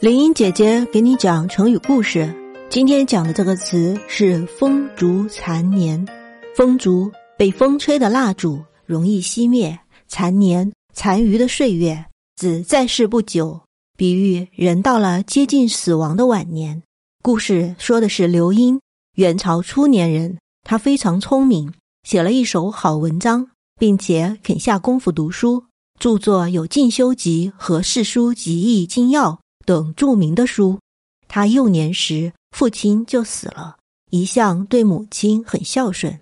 林英姐姐给你讲成语故事。今天讲的这个词是“风烛残年”。风烛，被风吹的蜡烛，容易熄灭；残年，残余的岁月，指在世不久，比喻人到了接近死亡的晚年。故事说的是刘英，元朝初年人，他非常聪明，写了一手好文章，并且肯下功夫读书，著作有《进修集》和《世书集异精要》。等著名的书，他幼年时父亲就死了，一向对母亲很孝顺。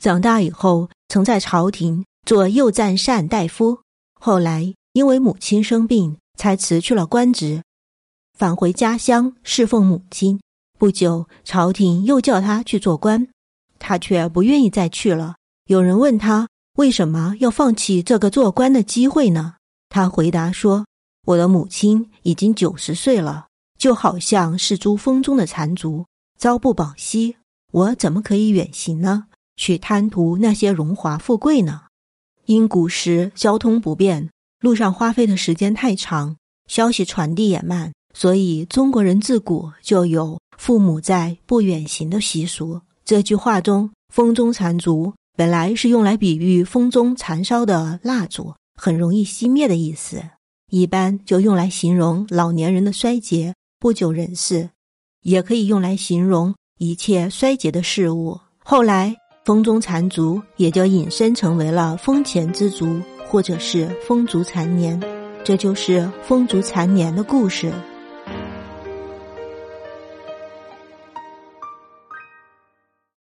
长大以后，曾在朝廷做右赞善大夫。后来因为母亲生病，才辞去了官职，返回家乡侍奉母亲。不久，朝廷又叫他去做官，他却不愿意再去了。有人问他为什么要放弃这个做官的机会呢？他回答说。我的母亲已经九十岁了，就好像是珠峰中的残烛，朝不保夕。我怎么可以远行呢？去贪图那些荣华富贵呢？因古时交通不便，路上花费的时间太长，消息传递也慢，所以中国人自古就有“父母在，不远行”的习俗。这句话中“风中残烛”本来是用来比喻风中残烧的蜡烛，很容易熄灭的意思。一般就用来形容老年人的衰竭、不久人世，也可以用来形容一切衰竭的事物。后来，风中残烛也就引申成为了风前之烛，或者是风烛残年。这就是风烛残年的故事。